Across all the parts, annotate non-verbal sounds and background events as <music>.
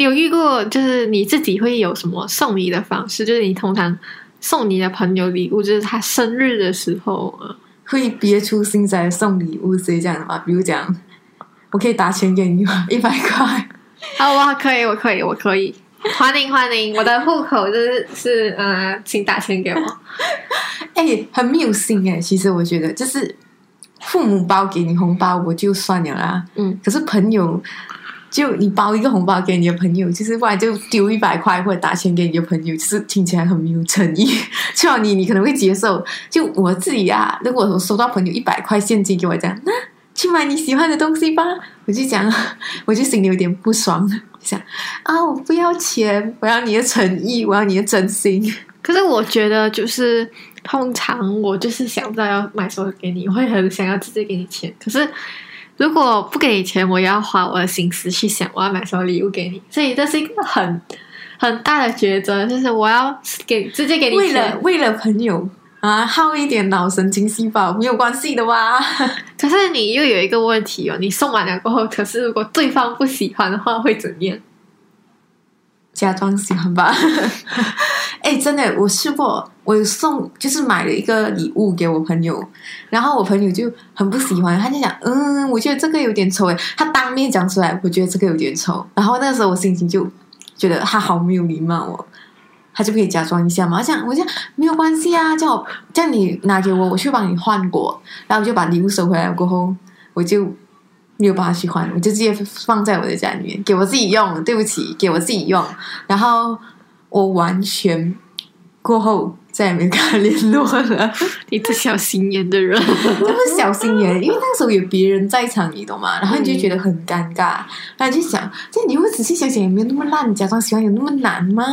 你有遇过就是你自己会有什么送礼的方式？就是你通常送你的朋友礼物，就是他生日的时候啊，会别出心裁送礼物，是这样的吗？比如讲，我可以打钱给你吗？<laughs> 一百块。啊，我可以，我可以，我可以，欢迎欢迎，我的户口就是是呃，请打钱给我。<laughs> 哎、很没有心哎、其实我觉得，就是父母包给你红包，我就算了啦。嗯，可是朋友，就你包一个红包给你的朋友，就是不然就丢一百块或者打钱给你的朋友，就是听起来很没有诚意。至少你你可能会接受。就我自己啊，如果我收到朋友一百块现金给我讲，那去买你喜欢的东西吧，我就讲，我就心里有点不爽，想啊，我不要钱，我要你的诚意，我要你的真心。可是我觉得就是通常我就是想不到要买什么给你，我会很想要直接给你钱。可是如果不给你钱，我也要花我的心思去想我要买什么礼物给你，所以这是一个很很大的抉择，就是我要给直接给你为了，为了朋友啊，耗一点脑神经细胞没有关系的哇。<laughs> <laughs> 可是你又有一个问题哦，你送完了过后，可是如果对方不喜欢的话，会怎样？假装喜欢吧。<laughs> 哎、真的，我试过，我有送就是买了一个礼物给我朋友，然后我朋友就很不喜欢，他就讲，嗯，我觉得这个有点丑哎，他当面讲出来，我觉得这个有点丑，然后那个时候我心情就觉得他好没有礼貌哦。他就可以假装一下嘛，这样我讲没有关系啊，叫我叫你拿给我，我去帮你换过，然后我就把礼物收回来过后，我就没有帮他去换，我就直接放在我的家里面给我自己用。对不起，给我自己用。然后我完全过后再也没跟他联络了，<laughs> 你这小心眼的人，这不是小心眼，因为那时候有别人在场，你懂吗？然后你就觉得很尴尬，然后你就想，这你会仔细想想，也没有那么烂，假装喜欢有那么难吗？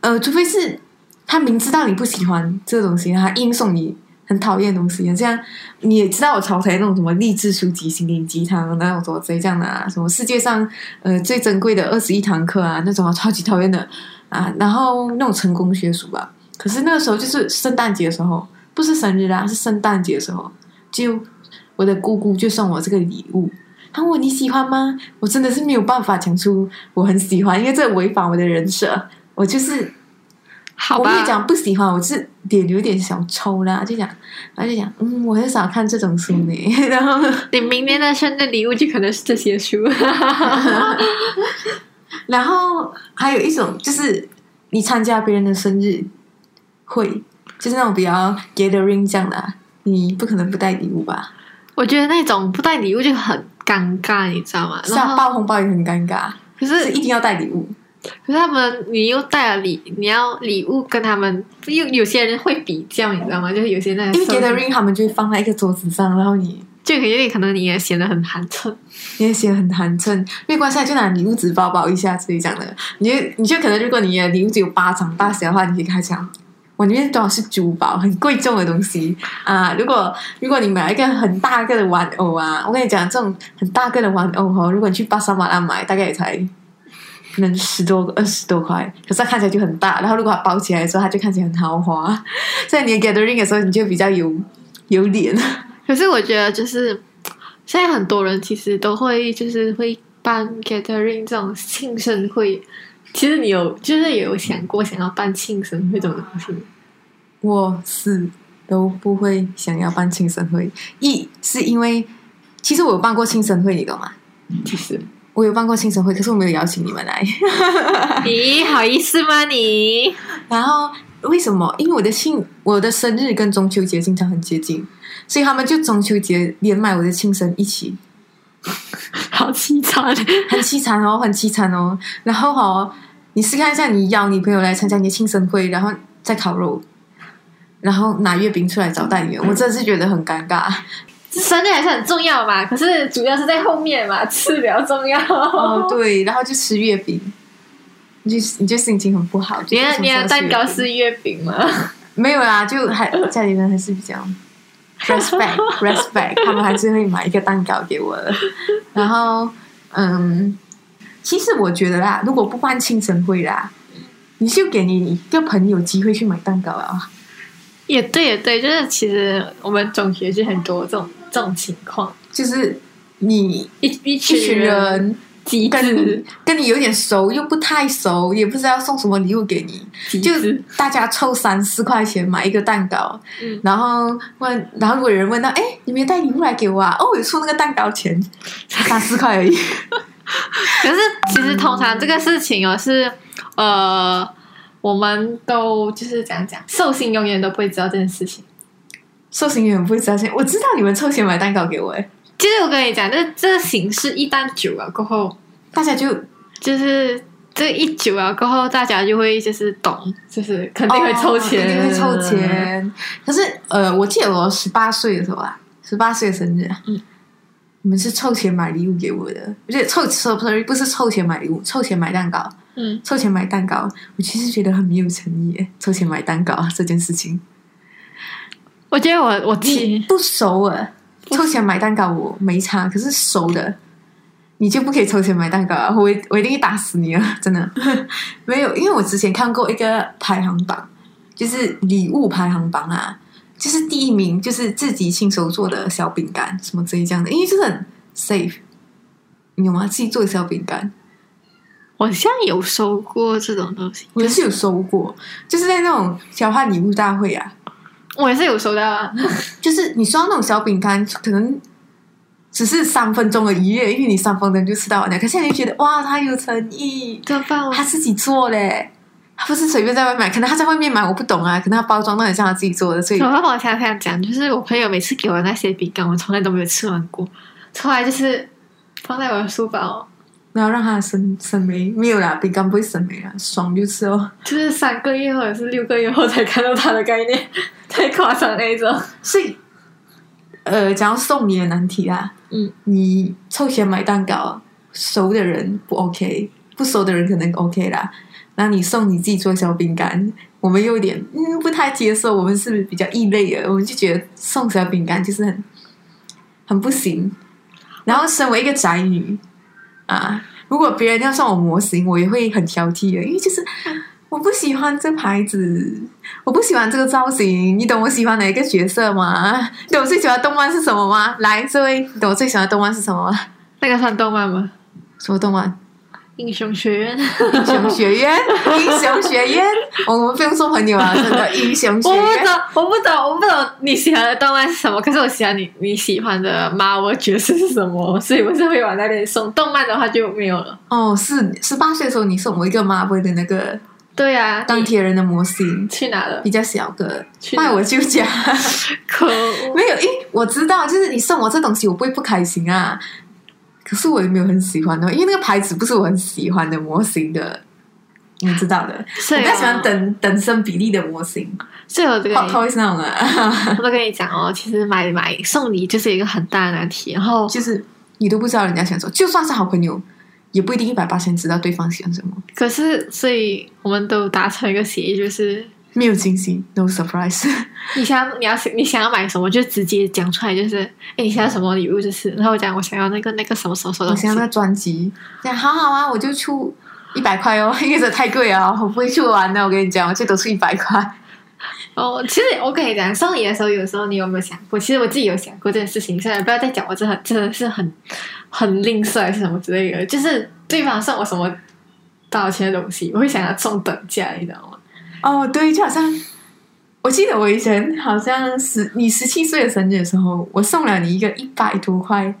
呃，除非是他明知道你不喜欢这个东西，他硬送你很讨厌的东西，这样你也知道我淘汰那种什么励志书籍、心灵鸡汤那种什么之类这样的啊，什么世界上呃最珍贵的二十一堂课啊，那种啊超级讨厌的啊，然后那种成功学书吧。可是那个时候就是圣诞节的时候，不是生日啦，是圣诞节的时候，就我的姑姑就送我这个礼物。他问我你喜欢吗？我真的是没有办法讲出我很喜欢，因为这违反我的人设。我就是好吧我没有？讲不喜欢，我是脸有点小抽啦，就讲，然后就讲，嗯，我很少看这种书呢。<laughs> 然后，你明年的生日礼物就可能是这些书。<laughs> 然后还有一种就是你参加别人的生日会，就是那种比较 gathering 这样的啊、你不可能不带礼物吧？我觉得那种不带礼物就很尴尬，你知道吗？是啊，包红包也很尴尬，可是是一定要带礼物。可是他们，你又带了礼，你要礼物跟他们，又有些人会比较，你知道吗？就是有些那因为个 gathering 他们就会放在一个桌子上，然后你就有点可能你也显得很寒碜。你也显得很寒碜，没关系啊，就拿礼物纸包包一下之类这样的。你就你就可能如果你的礼物只有巴掌大小的话，你可以跟他讲，我里面装的是珠宝，很贵重的东西啊。如果如果你买了一个很大个的玩偶啊，我跟你讲，这种很大个的玩偶哦，如果你去巴沙马拉买，大概也才可能十多二十多块，可是它看起来就很大。然后如果它包起来的时候，它就看起来很豪华。在你的 gathering 的时候，你就比较有有脸。可是我觉得就是现在很多人其实都会就是会办 gathering 这种庆生会。其实你有就是有想过想要办庆生会这种东西？我是都不会想要办庆生会。一是因为，其实我有办过庆生会，你懂吗？其实，我有办过庆生会，可是我没有邀请你们来。<laughs> 咦好意思吗你？然后为什么？因为我的庆，我的生日跟中秋节经常很接近，所以他们就中秋节连买我的庆生一起，<laughs> 好凄惨。很凄惨哦，很凄惨哦。然后哦，你试看一下，你邀你朋友来参加你的庆生会，然后再烤肉，然后拿月饼出来招待你们，我真的是觉得很尴尬。生日还是很重要嘛，可是主要是在后面嘛，吃比较重要。哦，对，然后就吃月饼，你就你就心情很不好。你的你的蛋糕是是月饼吗？没有啦，就还家里人还是比较 respect respect，他们还是会买一个蛋糕给我的。然后，嗯，其实我觉得啦，如果不办庆生会啦，你就给你一个朋友机会去买蛋糕啊。也对，也对，就是其实我们中学就很多这种这种情况，就是你一一一群人跟跟你有点熟又不太熟，也不知道送什么礼物给你，就大家凑三四块钱买一个蛋糕，嗯，然后问，然后如果有人问到，哎，你没带礼物来给我啊？哦，我有出那个蛋糕钱，三四块而已。<laughs> 可是其实通常这个事情哦是呃，我们都就是怎样讲，寿星永远都不会知道这件事情。寿星永远不会知道钱，我知道你们凑钱买蛋糕给我，哎，其实我跟你讲，这这个形式一旦久了过后，大家就就是这一久了过后，大家就会就是懂，就是肯定会凑钱，哦一定会凑。钱。可是呃，我记得我十八岁的时候啊，十八岁的生日啊，嗯，你们是凑钱买礼物给我的，而且凑凑 sorry 不是凑钱买礼物，凑钱买蛋糕，嗯，凑钱买蛋糕，我其实觉得很没有诚意耶，凑钱买蛋糕这件事情，我觉得我我你其不熟啊，凑钱买蛋糕我没差，可是熟的。你就不可以凑钱买蛋糕啊！我一我一定会打死你啊！<laughs> 真的没有，因为我之前看过一个排行榜，就是礼物排行榜啊，就是第一名就是自己亲手做的小饼干什么之类这样的，因为就是很 safe，你有吗？自己做的小饼干，我好像有收过这种东西，我也是有收过，就是在那种交换礼物大会啊，我也是有收到啊。<laughs> 就是你收到那种小饼干，可能只是三分钟的愉悦，因为你三分钟就吃到完了。可是你就觉得哇，他有诚意，怎么办？我他自己做嘞，他不是随便在外面买，可能他在外面买我不懂啊，可能他包装都很像他自己做的，所以？我想想讲，就是我朋友每次给我那些饼干，我从来都没有吃完过，从来就是放在我的书包，然后让他生生霉没有啦，饼干不会生霉啦，爽就吃哦。就是三个月或者是六个月后才看到它的概念，太夸张那一种。所以，呃，讲到送礼的难题啦，嗯，你凑钱买蛋糕，熟的人不 OK，不熟的人可能 OK 啦。然后你送你自己做小饼干，我们有点嗯不太接受，我们是比较异类的，我们就觉得送小饼干就是很很不行。然后身为一个宅女啊，如果别人要送我模型，我也会很挑剔的，因为就是我不喜欢这牌子，我不喜欢这个造型。你懂我喜欢哪一个角色吗？你懂我最喜欢的动漫是什么吗？来，这位，你懂我最喜欢的动漫是什么吗？那个算动漫吗？什么动漫？英雄学院。英雄学院，<laughs> 英雄学院，我们不用做朋友啊，真的，英雄学院。我不懂，我不懂，我不懂你喜欢的动漫是什么。可是我喜欢你你喜欢的 Marvel 角色是什么，所以我是会往那边送。动漫的话就没有了。哦，是十八岁的时候，你送我一个 Marvel 的那个对呀、啊，钢铁人的模型，去哪了比？较小个，卖我舅家。<laughs> 可！没有，因我知道，就是你送我这东西，我不会不开心啊。可是我也没有很喜欢的，因为那个牌子不是我很喜欢的模型的，你知道的。<laughs> 是啊我比较喜欢等等身比例的模型所以我这个，Hot Toys 那种啊，<laughs> 我都跟你讲哦，其实买买送礼就是一个很大的难题。然后就是你都不知道人家想说，就算是好朋友，也不一定一百八千知道对方喜欢什么，可是，所以我们都达成一个协议，就是没有惊喜，no surprise。你想你要你想要买什么，就直接讲出来，就是哎，你想要什么礼物，就是然后我讲我想要那个那个什么什么什么我想要那专辑，讲好好啊，我就出一百块哦，因为这太贵啊，我不会去玩的。我跟你讲，我最多出一百块。哦，其实我跟你讲，送礼的时候，有时候你有没有想过？其实我自己有想过这件事情。虽然不要再讲，我真的真的是很很吝啬还是什么之类的，就是对方送我什么多少钱的东西，我会想要中等价，你知道吗？哦，对，就好像我记得我以前好像十你十七岁的生日的时候，我送了你一个一百多块。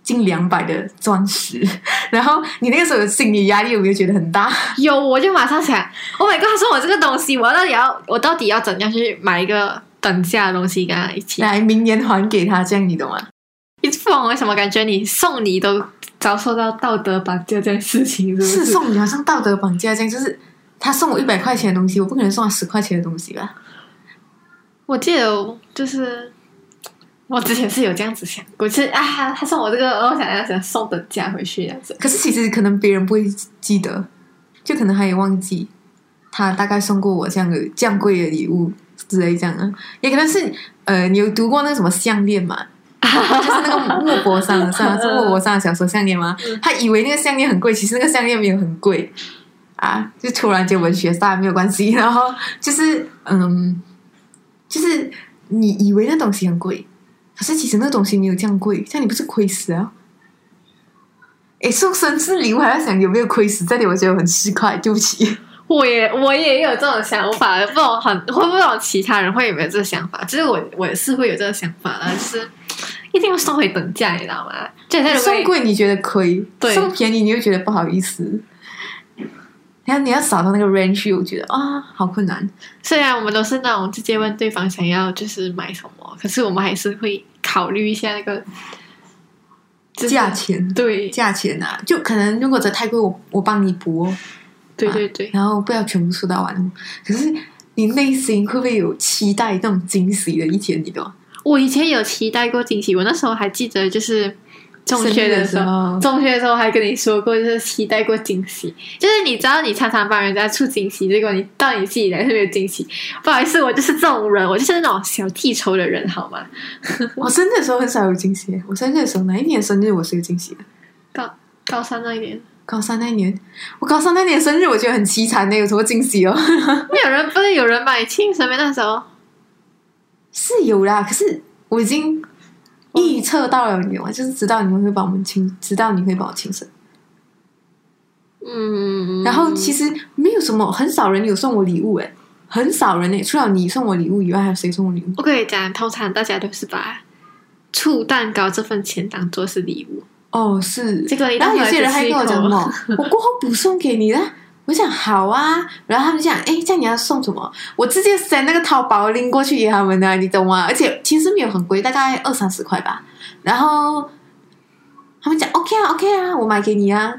近两百的钻石，<laughs> 然后你那个时候的心理压力有没有觉得很大？有，我就马上想，Oh my god，送我这个东西，我到底要我到底要怎样去买一个等价的东西跟他一起？来，明年还给他，这样你懂吗？你不懂为什么感觉你送礼都遭受到道德绑架这件事情，是不是是？送你好像道德绑架这样，就是他送我一百块钱的东西，我不可能送他十块钱的东西吧？我记得就是我之前是有这样子想过，就是啊，他送我这个，我想要想送等价回去这样子。可是其实可能别人不会记得，就可能他也忘记他大概送过我这样的这样贵的礼物之类这样啊，也可能是呃，你有读过那个什么项链嘛？就是那个莫泊桑的，是吗？是莫泊桑的小说项链吗？<laughs> 他以为那个项链很贵，其实那个项链没有很贵啊，就突然间文学杀没有关系，然后就是嗯，就是你以为那东西很贵，可是其实那东西没有这样贵，这样你不是亏死啊？哎，送生日礼物还要想有没有亏死，这点我觉得很奇怪，对不起。我也我也有这种想法，不懂很会不会其他人会有没有这个想法？就是我我也是会有这个想法的，就是一定要送回等价，你知道吗？就像送贵你觉得亏，对送便宜你又觉得不好意思。然后你要找到那个 range，我觉得啊，好困难。虽然我们都是那种直接问对方想要就是买什么，可是我们还是会考虑一下那个就是价钱，对价钱啊，就可能如果这太贵，我我帮你补哦，对对对，然后不要全部收到完哦。可是你内心会不会有期待那种惊喜的一天？你懂吗？我以前有期待过惊喜，我那时候还记得就是。中学的时候，中学的时候还跟你说过，就是期待过惊喜。就是你知道，你常常帮人家出惊喜，结果你到你自己来是没有惊喜。不好意思，我就是这种人，我就是那种小记仇的人，好吗？<laughs> 我生日的时候很少有惊喜。我生日的时候，哪一年生日我是有惊喜的？高高三那一年，高三那一年，我高三那年生日，我觉得很凄惨的，有什么惊喜哦？<laughs> 没有人，不是有人买庆生吗？那时候是有啦，可是我已经。预测到了你吗？就是知道你们会帮我们亲，知道你会帮我亲生。嗯，然后其实没有什么，很少人有送我礼物诶，很少人诶，除了你送我礼物以外，还有谁送我礼物？我可以讲，通常大家都是把醋蛋糕这份钱当做是礼物。哦，是。这个，然后有些人还跟我讲什么，我过后补送给你了。我想好啊，然后他们讲，哎，这样你要送什么？我直接塞那个淘宝拎过去给他们的，你懂吗？而且其实没有很贵，大概二三十块吧。然后他们讲，OK 啊，OK 啊，我买给你啊。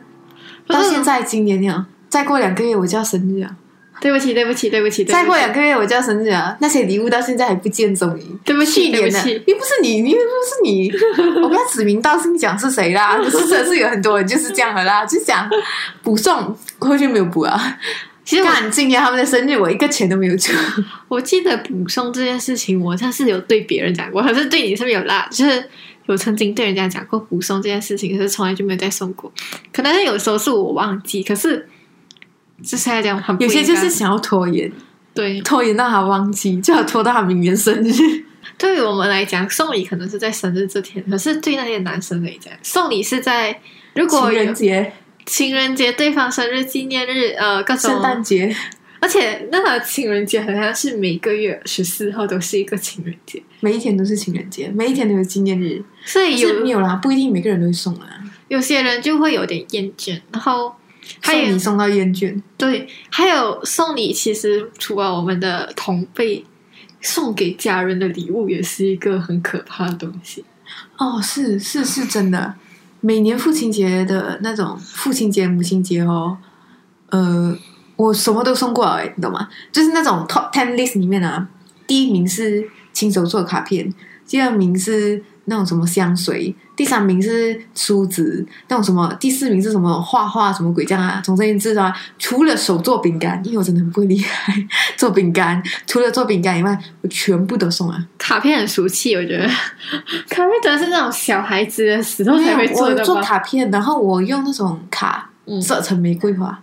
到现在今年了，再过两个月我就要生日啊。对不起，对不起，对不起。再过两个月我就要生日了！那些礼物到现在还不见踪影。对不起，对不起，又不是你，你又不是你，<laughs> 我不要指名道姓讲是谁啦。可 <laughs> 是真是有很多人就是这样的啦，就想补送，过去没有补啊。其实看今年他们的生日，我一个钱都没有出。<laughs> 我记得补送这件事情，我像是有对别人讲过，可是对你是没有啦。就是有曾经对人家讲过补送这件事情，可是从来就没有再送过。可能有时候是我忘记，可是。就是来讲，有些就是想要拖延，对，拖延到他忘记，就要拖到他明年生日。<laughs> 对于我们来讲，送礼可能是在生日这天，可是对那些男生来讲，送礼是在如果情人节、情人节、对方生日纪念日、呃，各种圣诞节，而且那个情人节好像是每个月十四号都是一个情人节，每一天都是情人节，每一天都有纪念日，所以有没有啦？不一定每个人都会送啦，有些人就会有点厌倦，然后。送礼送到厌倦，对，还有送礼，其实除了我们的同辈，送给家人的礼物也是一个很可怕的东西。哦，是是是真的，每年父亲节的那种父亲节、母亲节哦，呃，我什么都送过哎，你懂吗？就是那种 top ten list 里面啊，第一名是亲手做卡片，第二名是。那种什么香水，第三名是梳子，那种什么，第四名是什么画画什么鬼这样啊？总之言之啊，除了手做饼干，因为我真的很不厉害 <laughs> 做饼干，除了做饼干以外，我全部都送啊。卡片很俗气，我觉得卡片真的是那种小孩子的时候才会做的做卡片，然后我用那种卡折成玫瑰花，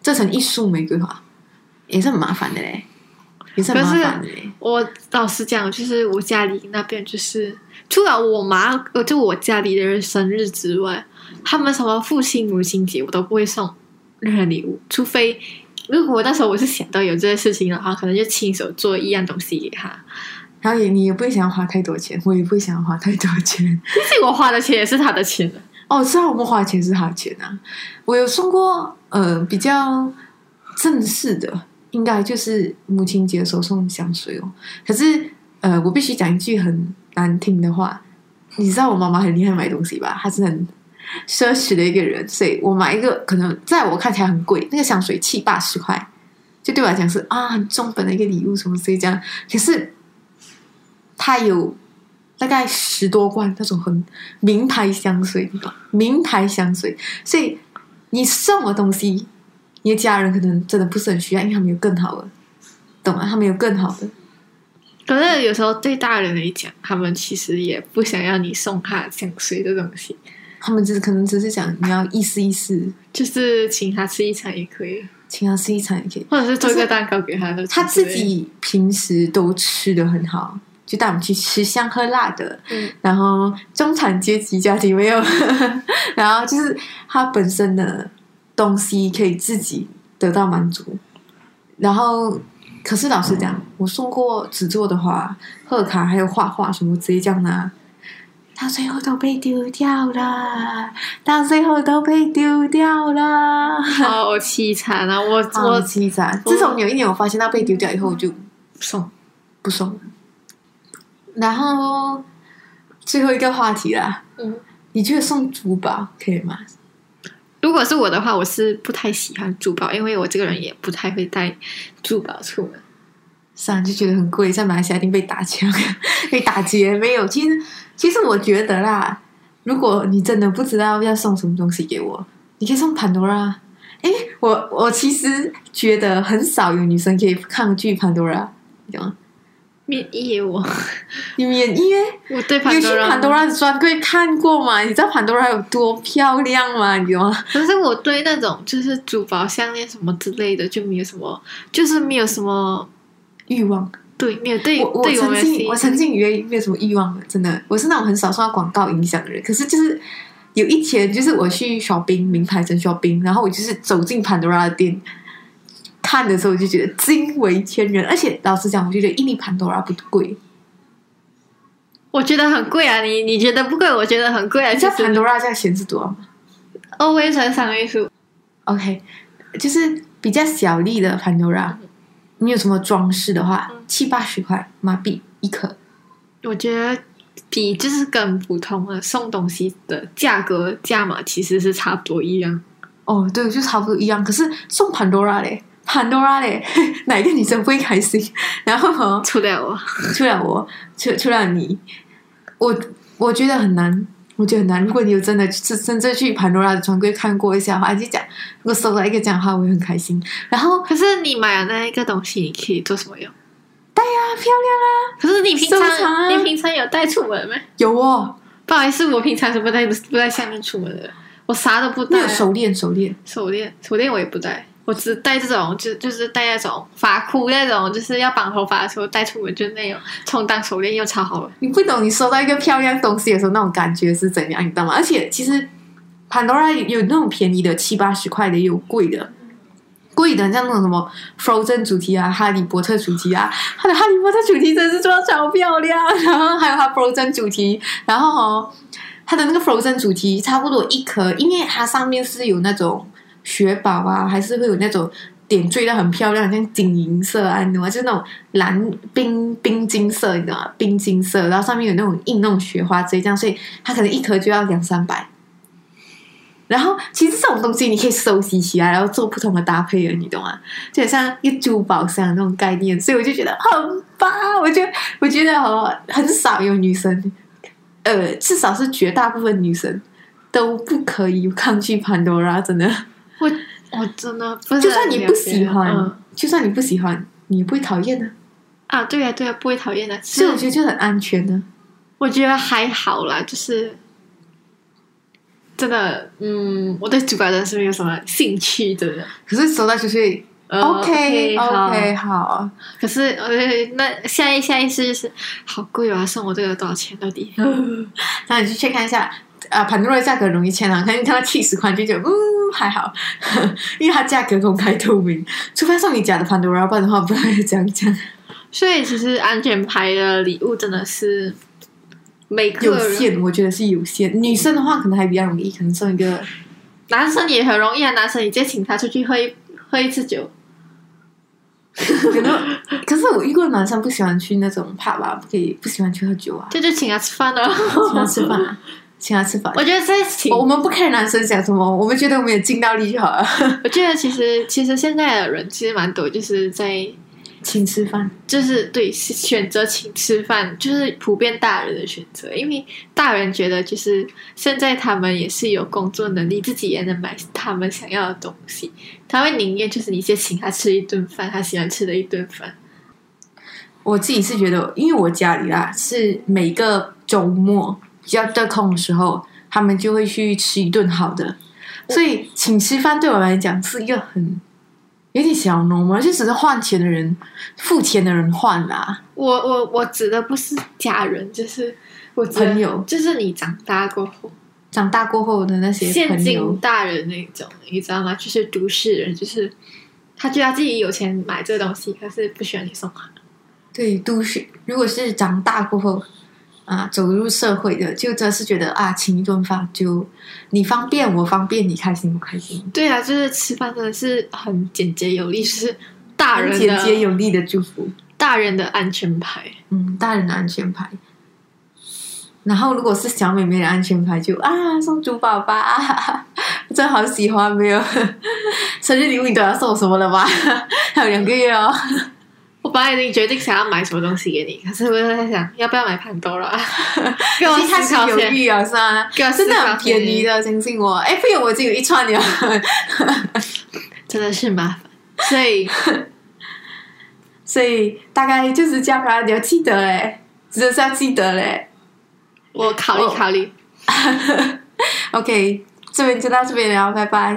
折成一束玫瑰花，也是很麻烦的嘞，也是。我老实讲，就是我家里那边就是。除了我妈，呃，就我家里的人生日之外，他们什么父亲、母亲节，我都不会送任何礼物。除非如果那时候我是想到有这件事情的话，可能就亲手做一样东西给他。然后也你也不会想要花太多钱，我也不会想要花太多钱。毕竟我花的钱也是他的钱哦，是啊，我们花的钱是他的钱啊。我有送过呃比较正式的，应该就是母亲节的时候送香水哦。可是呃，我必须讲一句很。难听的话，你知道我妈妈很厉害买东西吧？她是很奢侈的一个人，所以我买一个可能在我看起来很贵，那个香水七八十块，就对我来讲是啊很中本的一个礼物，什么所以这样。可是它有大概十多罐那种很名牌香水，名牌香水，所以你送的东西，你的家人可能真的不是很需要，因为他们有更好的，懂吗？他们有更好的。可是有时候对大人来讲，他们其实也不想要你送他香水的东西，他们只是可能只是想你要意思意思，就是请他吃一餐也可以，请他吃一餐也可以，或者是做一个蛋糕给他的。他自己平时都吃的很好，就带我们去吃香喝辣的，嗯。然后中产阶级家庭没有，<laughs> 然后就是他本身的东西可以自己得到满足，然后可是老实讲，我送过纸做的花、贺卡还有画画什么直接这样拿。到最后都被丢掉了，到最后都被丢掉了，好凄惨啊！我好我凄惨。自从有一年我发现它被丢掉以后，我就送不送了。然后最后一个话题啦，嗯，你觉得送珠宝可以吗？如果是我的话，我是不太喜欢珠宝，因为我这个人也不太会带珠宝出门。是啊，就觉得很贵，在马来西亚一定被打枪、<laughs> 被打劫。没有，其实其实我觉得啦，如果你真的不知道要送什么东西给我，你可以送潘多拉。诶，我我其实觉得很少有女生可以抗拒潘多拉，懂吗？免疫我，你免疫耶？我去潘多拉，潘多拉的专柜看过吗？你知道潘多拉有多漂亮吗？你知道吗？可是我对那种就是珠宝项链什么之类的就没有什么，就是没有什么欲望。对，没有对我我曾经我曾经以为没有什么欲望的，真的，我是那种很少受到广告影响的人。可是就是有一天，就是我去 shopping 名牌城 shopping，然后我就是走进潘多拉的店看的时候，我就觉得惊为天人。而且老实讲，我觉得一粒潘多拉不贵。我觉得很贵啊，你你觉得不贵？我觉得很贵啊，你潘多拉价钱是多少吗欧维乘三位数，？OK，就是比较小粒的潘多拉，你有什么装饰的话，七八十块马币一颗。我觉得比就是跟普通的送东西的价格价码其实是差不多一样。哦，对，就差不多一样。可是送潘多拉嘞，潘多拉嘞，<laughs> 哪一个女生不会开心？<laughs> 然后哦，除了我，除了我，除除了你，我我觉得很难，我觉得很难。如果你有真的是真正去潘多拉的专柜看过一下的话，就讲如果收到一个这样的话，我会很开心。然后可是你买了那一个东西，你可以做什么用？戴啊，漂亮啊可是你平常你平常有带出门吗？有哦，不好意思，我平常是不带不带项链出门的，我啥都不带那个。手链，手链，手链，手链我也不带，我只带这种，就就是带那种发箍那种，就是要绑头发的时候带出门，就那种充当手链又超好了。你不懂，你收到一个漂亮东西的时候，那种感觉是怎样，你知道吗？而且其实潘多拉有那种便宜的七八十块的，也有贵的。贵的像那种什么 Frozen 主题啊，哈利波特主题啊，它的哈利波特主题真是做的超漂亮。<laughs> 然后还有它 Frozen 主题，然后哦，它的那个 Frozen 主题差不多一颗，因为它上面是有那种雪宝啊，还是会有那种点缀的很漂亮，像金银色啊，你懂吗？就是那种蓝冰冰金色，你知道吗？冰金色，然后上面有那种印那种雪花这样，所以它可能一颗就要两三百。然后其实这种东西你可以收集起来，然后做不同的搭配的，你懂吗？就很像一个珠宝箱那种概念，所以我就觉得很棒。我觉得我觉得哦，很少有女生，呃，至少是绝大部分女生都不可以抗拒潘多拉，真的。我我真的就算你不喜欢，嗯就算你不喜欢，你也不会讨厌的。啊，对啊对啊，不会讨厌的。所以我觉得就很安全的。我觉得还好啦，就是真的，嗯，我对珠宝真的是没有什么兴趣的。可是走到就是呃 OK OK 好，可是呃，那下一下一次就是好贵啊，送我这个多少钱到底？<laughs> 那你去 check 看一下。啊，潘多拉的价格容易签啊，可能你看到七十块就觉得嗯还好，<laughs> 因为它价格公开透明，除非送你假的潘多拉，不然的话不会这样讲。所以其实安全牌的礼物真的是每个有人，限，我觉得是有限。女生的话可能还比较容易，可能送一个男生也很容易啊。男生你直接请他出去喝一喝一次酒，可能。可是我遇过男生不喜欢去那种 pub 啊，不可以不喜欢去喝酒啊，这就请他吃饭了。请他吃饭啊，请他吃饭。我觉得在请我，们不看男生讲什么，我们觉得我们有尽到力就好了。<laughs> 我觉得其实其实现在的人其实蛮多，就是在请吃饭，就是对是选择请吃饭，就是普遍大人的选择，因为大人觉得就是现在他们也是有工作能力，自己也能买他们想要的东西，他会宁愿就是你先请他吃一顿饭，他喜欢吃的一顿饭。我自己是觉得，因为我家里啦是每个周末比较得空的时候，他们就会去吃一顿好的，所以请吃饭对我来讲是一个很有点小浓嘛，就只是换钱的人、付钱的人换啦。我我我指的不是家人，就是我朋友就是你长大过后，长大过后的那些现今朋友，大人那种，你知道吗？就是都市人，就是他觉得自己有钱买这个东西，可是不需要你送他。对都市，如果是长大过后啊，走入社会的，就真是觉得啊，请一顿饭就你方便我方便，你开心不开心？对啊，就是吃饭真的是很简洁有力，就是大人很简洁有力的祝福。大人的安全牌。嗯，大人的安全牌。然后，如果是小妹妹的安全牌就，啊送珠宝吧，啊、<laughs> 真好喜欢，没有 <laughs> 生日礼物你都要送我什么了吧？<laughs> 还有两个月哦。我本来已经决定想要买什么东西给你，可是我又在想要不要买潘多拉，给我 <laughs> 思考。犹豫啊，是吗？给我思真的考很便宜的，相信我。哎，不然我已经有一串了。<laughs> 真的是麻烦，所以 <laughs> 所以大概就是这样啊，你要记得嘞，真的是要记得嘞。我考虑考虑。OK，这边就到这边了，拜拜。